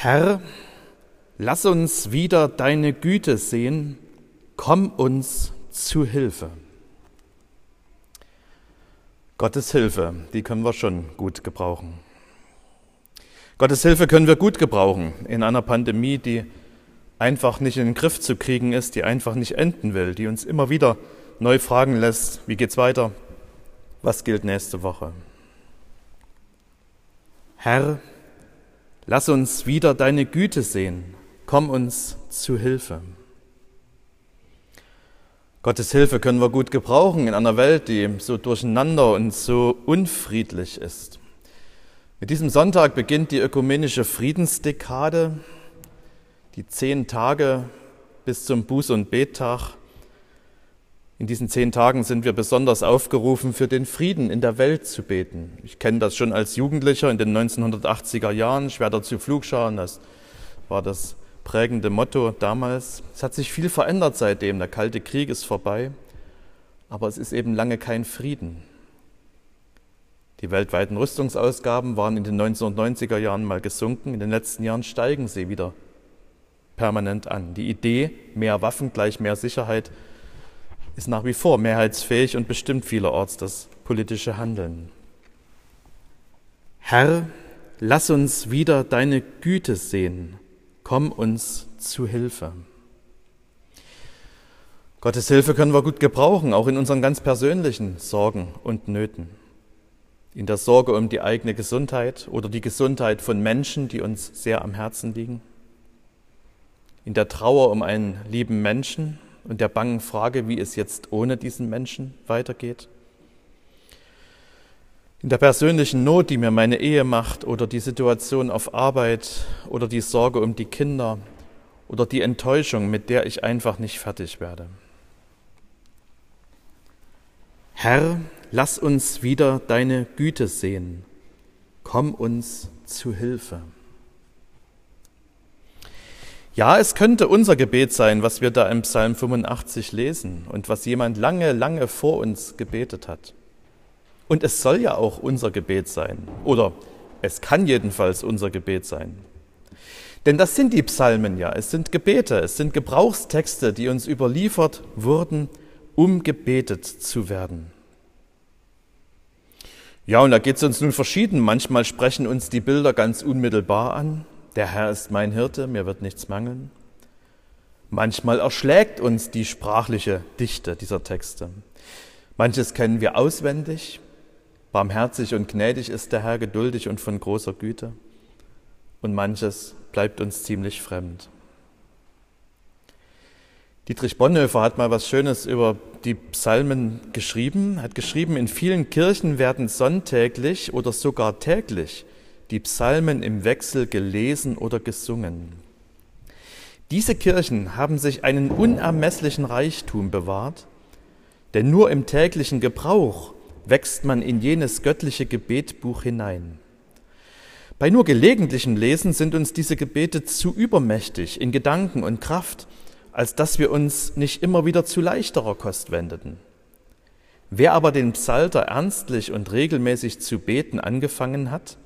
Herr, lass uns wieder deine Güte sehen, komm uns zu Hilfe. Gottes Hilfe, die können wir schon gut gebrauchen. Gottes Hilfe können wir gut gebrauchen in einer Pandemie, die einfach nicht in den Griff zu kriegen ist, die einfach nicht enden will, die uns immer wieder neu fragen lässt, wie geht's weiter, was gilt nächste Woche. Herr, lass uns wieder deine Güte sehen, komm uns zu Hilfe. Gottes Hilfe können wir gut gebrauchen in einer Welt, die so durcheinander und so unfriedlich ist. Mit diesem Sonntag beginnt die ökumenische Friedensdekade, die zehn Tage bis zum Buß- und Bettag. In diesen zehn Tagen sind wir besonders aufgerufen, für den Frieden in der Welt zu beten. Ich kenne das schon als Jugendlicher in den 1980er Jahren, Schwerter zu Flugscharen, das war das prägende Motto damals. Es hat sich viel verändert seitdem, der Kalte Krieg ist vorbei, aber es ist eben lange kein Frieden. Die weltweiten Rüstungsausgaben waren in den 1990er Jahren mal gesunken, in den letzten Jahren steigen sie wieder permanent an. Die Idee, mehr Waffen gleich mehr Sicherheit, ist nach wie vor mehrheitsfähig und bestimmt vielerorts das politische Handeln. Herr, lass uns wieder deine Güte sehen, komm uns zu Hilfe. Gottes Hilfe können wir gut gebrauchen, auch in unseren ganz persönlichen Sorgen und Nöten in der Sorge um die eigene Gesundheit oder die Gesundheit von Menschen, die uns sehr am Herzen liegen, in der Trauer um einen lieben Menschen und der bangen Frage, wie es jetzt ohne diesen Menschen weitergeht, in der persönlichen Not, die mir meine Ehe macht oder die Situation auf Arbeit oder die Sorge um die Kinder oder die Enttäuschung, mit der ich einfach nicht fertig werde. Herr, lass uns wieder deine Güte sehen. Komm uns zu Hilfe. Ja, es könnte unser Gebet sein, was wir da im Psalm 85 lesen und was jemand lange, lange vor uns gebetet hat. Und es soll ja auch unser Gebet sein. Oder es kann jedenfalls unser Gebet sein. Denn das sind die Psalmen ja. Es sind Gebete, es sind Gebrauchstexte, die uns überliefert wurden, um gebetet zu werden. Ja, und da geht es uns nun verschieden. Manchmal sprechen uns die Bilder ganz unmittelbar an. Der Herr ist mein Hirte, mir wird nichts mangeln. Manchmal erschlägt uns die sprachliche Dichte dieser Texte. Manches kennen wir auswendig. Barmherzig und gnädig ist der Herr, geduldig und von großer Güte. Und manches bleibt uns ziemlich fremd. Dietrich Bonhoeffer hat mal was Schönes über die Psalmen geschrieben, hat geschrieben, in vielen Kirchen werden sonntäglich oder sogar täglich die Psalmen im Wechsel gelesen oder gesungen. Diese Kirchen haben sich einen unermesslichen Reichtum bewahrt, denn nur im täglichen Gebrauch wächst man in jenes göttliche Gebetbuch hinein. Bei nur gelegentlichem Lesen sind uns diese Gebete zu übermächtig in Gedanken und Kraft, als dass wir uns nicht immer wieder zu leichterer Kost wendeten. Wer aber den Psalter ernstlich und regelmäßig zu beten angefangen hat,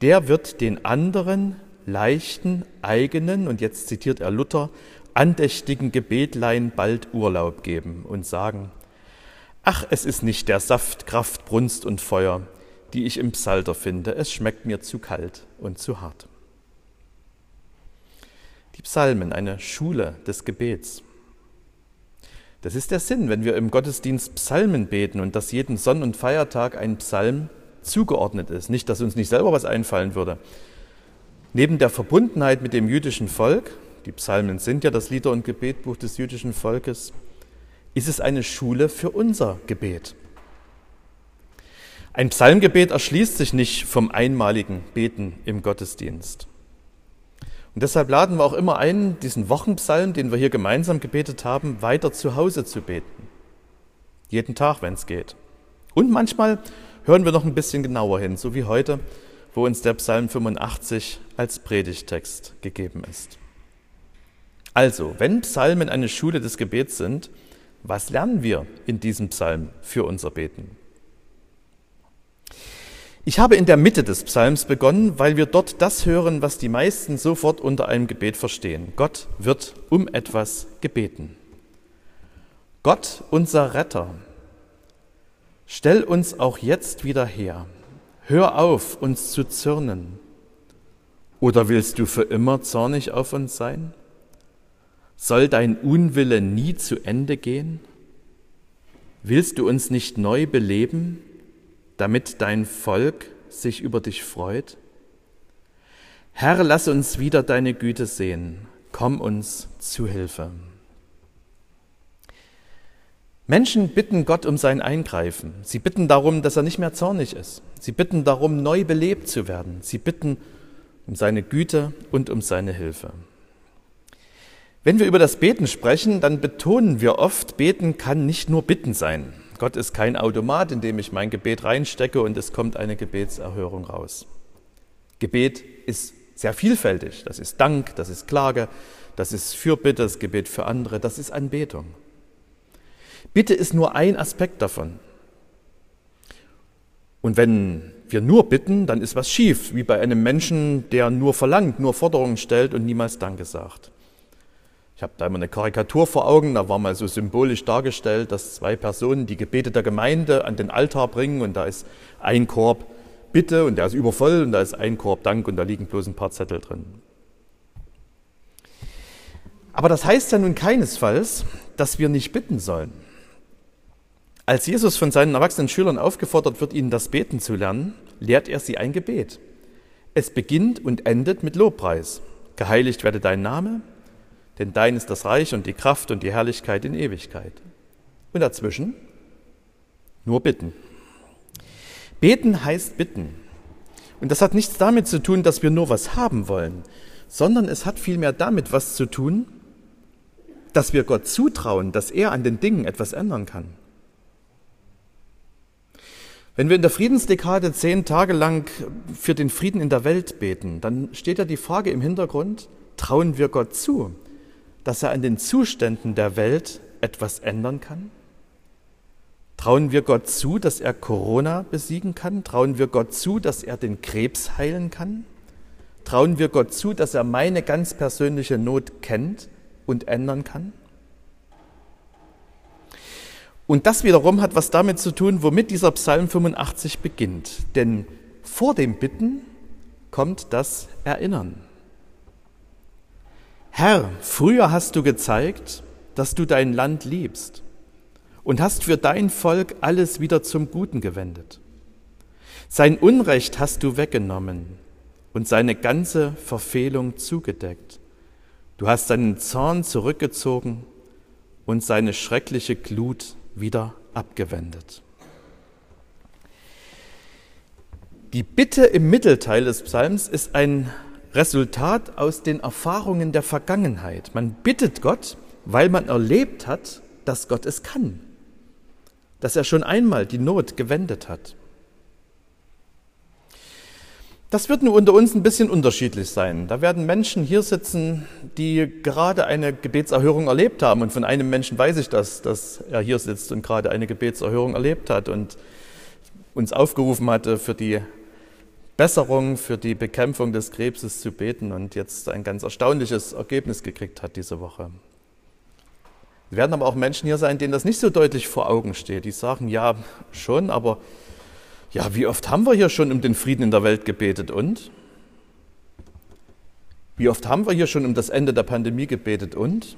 der wird den anderen leichten, eigenen, und jetzt zitiert er Luther, andächtigen Gebetlein bald Urlaub geben und sagen, ach, es ist nicht der Saft, Kraft, Brunst und Feuer, die ich im Psalter finde, es schmeckt mir zu kalt und zu hart. Die Psalmen, eine Schule des Gebets. Das ist der Sinn, wenn wir im Gottesdienst Psalmen beten und dass jeden Sonn- und Feiertag ein Psalm zugeordnet ist. Nicht, dass uns nicht selber was einfallen würde. Neben der Verbundenheit mit dem jüdischen Volk, die Psalmen sind ja das Lieder- und Gebetbuch des jüdischen Volkes, ist es eine Schule für unser Gebet. Ein Psalmgebet erschließt sich nicht vom einmaligen Beten im Gottesdienst. Und deshalb laden wir auch immer ein, diesen Wochenpsalm, den wir hier gemeinsam gebetet haben, weiter zu Hause zu beten. Jeden Tag, wenn es geht. Und manchmal hören wir noch ein bisschen genauer hin, so wie heute, wo uns der Psalm 85 als Predigtext gegeben ist. Also, wenn Psalmen eine Schule des Gebets sind, was lernen wir in diesem Psalm für unser Beten? Ich habe in der Mitte des Psalms begonnen, weil wir dort das hören, was die meisten sofort unter einem Gebet verstehen. Gott wird um etwas gebeten. Gott, unser Retter, stell uns auch jetzt wieder her. Hör auf, uns zu zürnen. Oder willst du für immer zornig auf uns sein? Soll dein Unwille nie zu Ende gehen? Willst du uns nicht neu beleben? damit dein Volk sich über dich freut? Herr, lass uns wieder deine Güte sehen. Komm uns zu Hilfe. Menschen bitten Gott um sein Eingreifen. Sie bitten darum, dass er nicht mehr zornig ist. Sie bitten darum, neu belebt zu werden. Sie bitten um seine Güte und um seine Hilfe. Wenn wir über das Beten sprechen, dann betonen wir oft, Beten kann nicht nur Bitten sein. Gott ist kein Automat, in dem ich mein Gebet reinstecke und es kommt eine Gebetserhörung raus. Gebet ist sehr vielfältig. Das ist Dank, das ist Klage, das ist Fürbitte, das Gebet für andere, das ist Anbetung. Bitte ist nur ein Aspekt davon. Und wenn wir nur bitten, dann ist was schief, wie bei einem Menschen, der nur verlangt, nur Forderungen stellt und niemals Danke sagt. Ich habe da immer eine Karikatur vor Augen, da war mal so symbolisch dargestellt, dass zwei Personen die Gebete der Gemeinde an den Altar bringen und da ist ein Korb Bitte und der ist übervoll und da ist ein Korb Dank und da liegen bloß ein paar Zettel drin. Aber das heißt ja nun keinesfalls, dass wir nicht bitten sollen. Als Jesus von seinen erwachsenen Schülern aufgefordert wird, ihnen das Beten zu lernen, lehrt er sie ein Gebet. Es beginnt und endet mit Lobpreis. Geheiligt werde dein Name, denn dein ist das Reich und die Kraft und die Herrlichkeit in Ewigkeit. Und dazwischen nur bitten. Beten heißt bitten. Und das hat nichts damit zu tun, dass wir nur was haben wollen, sondern es hat vielmehr damit was zu tun, dass wir Gott zutrauen, dass er an den Dingen etwas ändern kann. Wenn wir in der Friedensdekade zehn Tage lang für den Frieden in der Welt beten, dann steht ja die Frage im Hintergrund, trauen wir Gott zu, dass er an den Zuständen der Welt etwas ändern kann? Trauen wir Gott zu, dass er Corona besiegen kann? Trauen wir Gott zu, dass er den Krebs heilen kann? Trauen wir Gott zu, dass er meine ganz persönliche Not kennt und ändern kann? Und das wiederum hat was damit zu tun, womit dieser Psalm 85 beginnt. Denn vor dem Bitten kommt das Erinnern. Herr, früher hast du gezeigt, dass du dein Land liebst und hast für dein Volk alles wieder zum Guten gewendet. Sein Unrecht hast du weggenommen und seine ganze Verfehlung zugedeckt. Du hast seinen Zorn zurückgezogen und seine schreckliche Glut wieder abgewendet. Die Bitte im Mittelteil des Psalms ist ein Resultat aus den Erfahrungen der Vergangenheit. Man bittet Gott, weil man erlebt hat, dass Gott es kann, dass er schon einmal die Not gewendet hat. Das wird nur unter uns ein bisschen unterschiedlich sein. Da werden Menschen hier sitzen, die gerade eine Gebetserhörung erlebt haben. Und von einem Menschen weiß ich das, dass er hier sitzt und gerade eine Gebetserhörung erlebt hat und uns aufgerufen hatte, für die Besserung für die Bekämpfung des Krebses zu beten und jetzt ein ganz erstaunliches Ergebnis gekriegt hat diese Woche. Es werden aber auch Menschen hier sein, denen das nicht so deutlich vor Augen steht. Die sagen, ja, schon, aber ja, wie oft haben wir hier schon um den Frieden in der Welt gebetet und? Wie oft haben wir hier schon um das Ende der Pandemie gebetet und?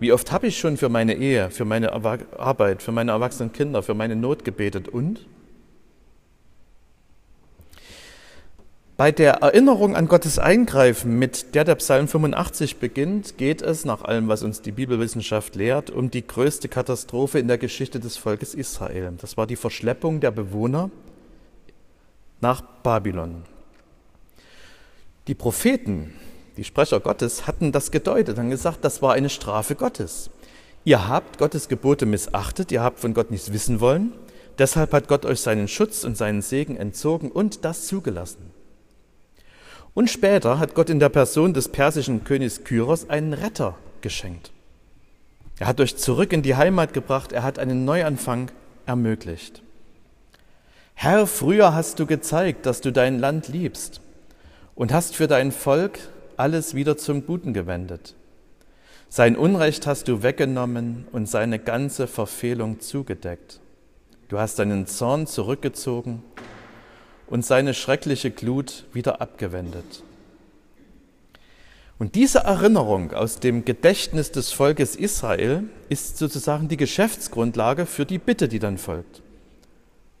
Wie oft habe ich schon für meine Ehe, für meine Arbeit, für meine erwachsenen Kinder, für meine Not gebetet und? Bei der Erinnerung an Gottes Eingreifen, mit der der Psalm 85 beginnt, geht es, nach allem, was uns die Bibelwissenschaft lehrt, um die größte Katastrophe in der Geschichte des Volkes Israel. Das war die Verschleppung der Bewohner nach Babylon. Die Propheten, die Sprecher Gottes, hatten das gedeutet, haben gesagt, das war eine Strafe Gottes. Ihr habt Gottes Gebote missachtet, ihr habt von Gott nichts wissen wollen, deshalb hat Gott euch seinen Schutz und seinen Segen entzogen und das zugelassen. Und später hat Gott in der Person des persischen Königs Kyros einen Retter geschenkt. Er hat euch zurück in die Heimat gebracht, er hat einen Neuanfang ermöglicht. Herr, früher hast du gezeigt, dass du dein Land liebst und hast für dein Volk alles wieder zum Guten gewendet. Sein Unrecht hast du weggenommen und seine ganze Verfehlung zugedeckt. Du hast deinen Zorn zurückgezogen und seine schreckliche Glut wieder abgewendet. Und diese Erinnerung aus dem Gedächtnis des Volkes Israel ist sozusagen die Geschäftsgrundlage für die Bitte, die dann folgt.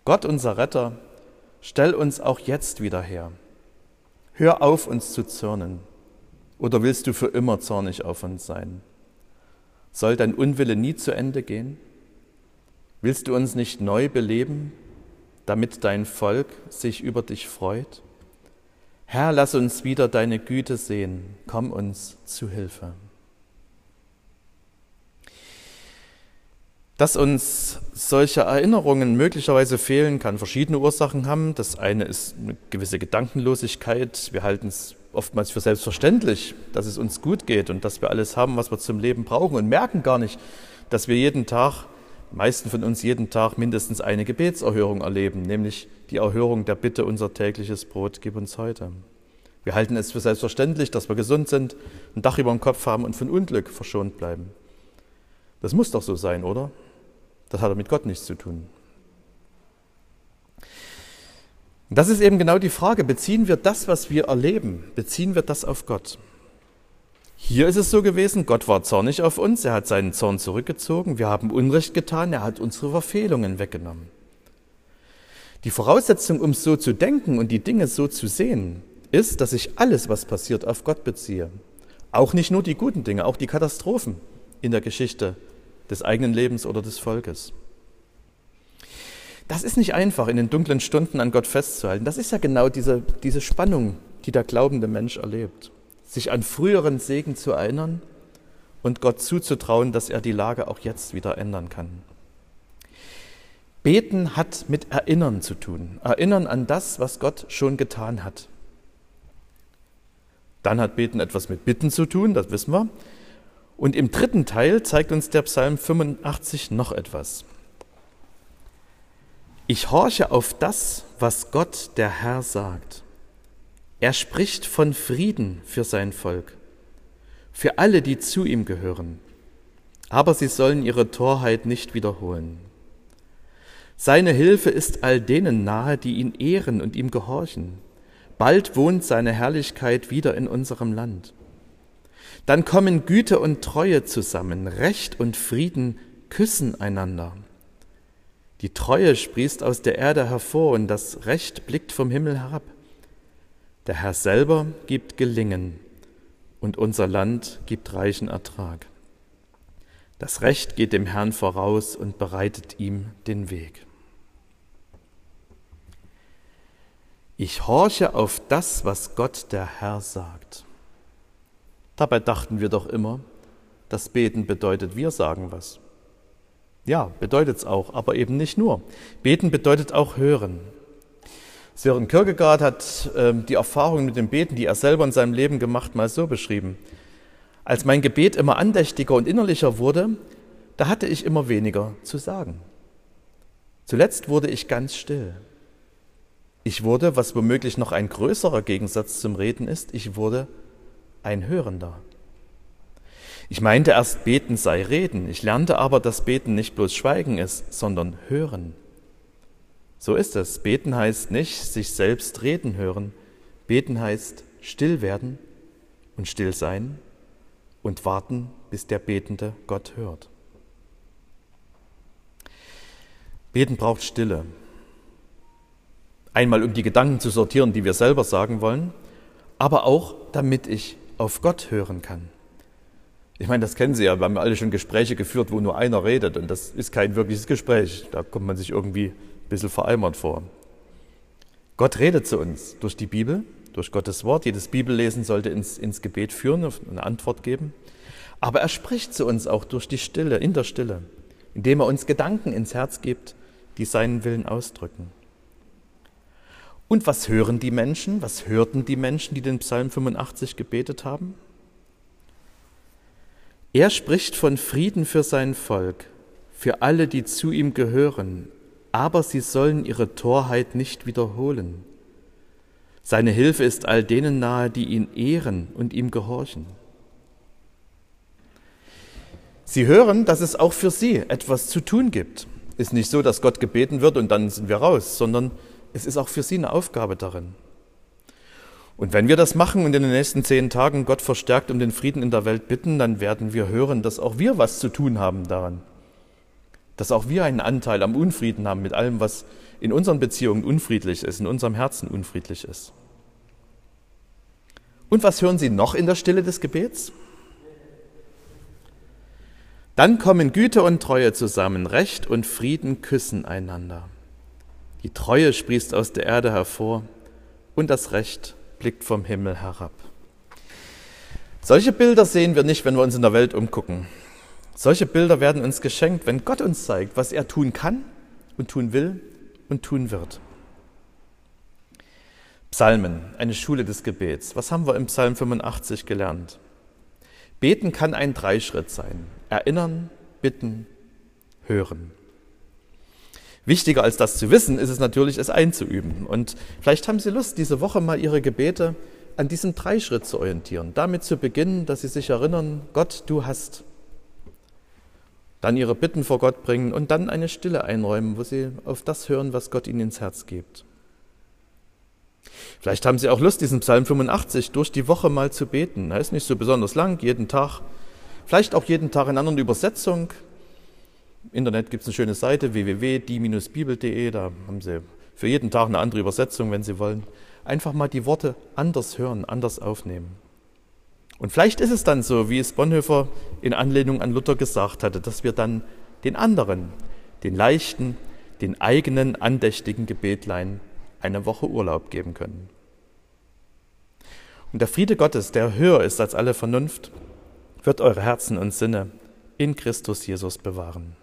Gott, unser Retter, stell uns auch jetzt wieder her. Hör auf, uns zu zürnen. Oder willst du für immer zornig auf uns sein? Soll dein Unwille nie zu Ende gehen? Willst du uns nicht neu beleben, damit dein Volk sich über dich freut? Herr, lass uns wieder deine Güte sehen, komm uns zu Hilfe. Dass uns solche Erinnerungen möglicherweise fehlen, kann verschiedene Ursachen haben. Das eine ist eine gewisse Gedankenlosigkeit. Wir halten es oftmals für selbstverständlich, dass es uns gut geht und dass wir alles haben, was wir zum Leben brauchen und merken gar nicht, dass wir jeden Tag, meisten von uns jeden Tag mindestens eine Gebetserhörung erleben, nämlich die Erhörung der Bitte, unser tägliches Brot gib uns heute. Wir halten es für selbstverständlich, dass wir gesund sind, ein Dach über dem Kopf haben und von Unglück verschont bleiben. Das muss doch so sein, oder? Das hat mit Gott nichts zu tun. Das ist eben genau die Frage, beziehen wir das, was wir erleben, beziehen wir das auf Gott? Hier ist es so gewesen, Gott war zornig auf uns, er hat seinen Zorn zurückgezogen, wir haben Unrecht getan, er hat unsere Verfehlungen weggenommen. Die Voraussetzung, um so zu denken und die Dinge so zu sehen, ist, dass ich alles, was passiert, auf Gott beziehe. Auch nicht nur die guten Dinge, auch die Katastrophen in der Geschichte des eigenen Lebens oder des Volkes. Das ist nicht einfach, in den dunklen Stunden an Gott festzuhalten. Das ist ja genau diese, diese Spannung, die der glaubende Mensch erlebt. Sich an früheren Segen zu erinnern und Gott zuzutrauen, dass er die Lage auch jetzt wieder ändern kann. Beten hat mit Erinnern zu tun. Erinnern an das, was Gott schon getan hat. Dann hat Beten etwas mit Bitten zu tun, das wissen wir. Und im dritten Teil zeigt uns der Psalm 85 noch etwas. Ich horche auf das, was Gott der Herr sagt. Er spricht von Frieden für sein Volk, für alle, die zu ihm gehören. Aber sie sollen ihre Torheit nicht wiederholen. Seine Hilfe ist all denen nahe, die ihn ehren und ihm gehorchen Bald wohnt seine Herrlichkeit wieder in unserem Land. Dann kommen Güte und Treue zusammen, Recht und Frieden küssen einander. Die Treue sprießt aus der Erde hervor und das Recht blickt vom Himmel herab. Der Herr selber gibt Gelingen und unser Land gibt reichen Ertrag. Das Recht geht dem Herrn voraus und bereitet ihm den Weg. Ich horche auf das, was Gott der Herr sagt. Dabei dachten wir doch immer, das Beten bedeutet, wir sagen was. Ja, bedeutet es auch, aber eben nicht nur. Beten bedeutet auch hören. Sören Kierkegaard hat äh, die Erfahrung mit dem Beten, die er selber in seinem Leben gemacht, mal so beschrieben. Als mein Gebet immer andächtiger und innerlicher wurde, da hatte ich immer weniger zu sagen. Zuletzt wurde ich ganz still. Ich wurde, was womöglich noch ein größerer Gegensatz zum Reden ist, ich wurde ein Hörender. Ich meinte erst, beten sei reden. Ich lernte aber, dass beten nicht bloß Schweigen ist, sondern hören. So ist es. Beten heißt nicht sich selbst reden hören. Beten heißt still werden und still sein und warten, bis der Betende Gott hört. Beten braucht Stille. Einmal um die Gedanken zu sortieren, die wir selber sagen wollen, aber auch damit ich auf Gott hören kann. Ich meine, das kennen Sie ja, wir haben alle schon Gespräche geführt, wo nur einer redet und das ist kein wirkliches Gespräch. Da kommt man sich irgendwie bisschen vereimert vor. Gott redet zu uns durch die Bibel, durch Gottes Wort. Jedes Bibellesen sollte ins, ins Gebet führen, eine Antwort geben. Aber er spricht zu uns auch durch die Stille, in der Stille, indem er uns Gedanken ins Herz gibt, die seinen Willen ausdrücken. Und was hören die Menschen? Was hörten die Menschen, die den Psalm 85 gebetet haben? Er spricht von Frieden für sein Volk, für alle, die zu ihm gehören. Aber sie sollen ihre Torheit nicht wiederholen. Seine Hilfe ist all denen nahe, die ihn ehren und ihm gehorchen. Sie hören, dass es auch für sie etwas zu tun gibt. Ist nicht so, dass Gott gebeten wird und dann sind wir raus, sondern es ist auch für sie eine Aufgabe darin. Und wenn wir das machen und in den nächsten zehn Tagen Gott verstärkt um den Frieden in der Welt bitten, dann werden wir hören, dass auch wir was zu tun haben daran. Dass auch wir einen Anteil am Unfrieden haben mit allem, was in unseren Beziehungen unfriedlich ist, in unserem Herzen unfriedlich ist. Und was hören Sie noch in der Stille des Gebets? Dann kommen Güte und Treue zusammen, Recht und Frieden küssen einander. Die Treue sprießt aus der Erde hervor und das Recht blickt vom Himmel herab. Solche Bilder sehen wir nicht, wenn wir uns in der Welt umgucken. Solche Bilder werden uns geschenkt, wenn Gott uns zeigt, was er tun kann und tun will und tun wird. Psalmen, eine Schule des Gebets. Was haben wir im Psalm 85 gelernt? Beten kann ein Dreischritt sein. Erinnern, bitten, hören. Wichtiger als das zu wissen, ist es natürlich, es einzuüben. Und vielleicht haben Sie Lust, diese Woche mal Ihre Gebete an diesem Dreischritt zu orientieren. Damit zu beginnen, dass Sie sich erinnern, Gott, du hast. Dann Ihre Bitten vor Gott bringen und dann eine Stille einräumen, wo Sie auf das hören, was Gott Ihnen ins Herz gibt. Vielleicht haben Sie auch Lust, diesen Psalm 85 durch die Woche mal zu beten. Er ist nicht so besonders lang, jeden Tag. Vielleicht auch jeden Tag in anderen Übersetzung, im Internet gibt es eine schöne Seite www.die-bibel.de, da haben Sie für jeden Tag eine andere Übersetzung, wenn Sie wollen. Einfach mal die Worte anders hören, anders aufnehmen. Und vielleicht ist es dann so, wie es Bonhoeffer in Anlehnung an Luther gesagt hatte, dass wir dann den anderen, den leichten, den eigenen andächtigen Gebetlein eine Woche Urlaub geben können. Und der Friede Gottes, der höher ist als alle Vernunft, wird eure Herzen und Sinne in Christus Jesus bewahren.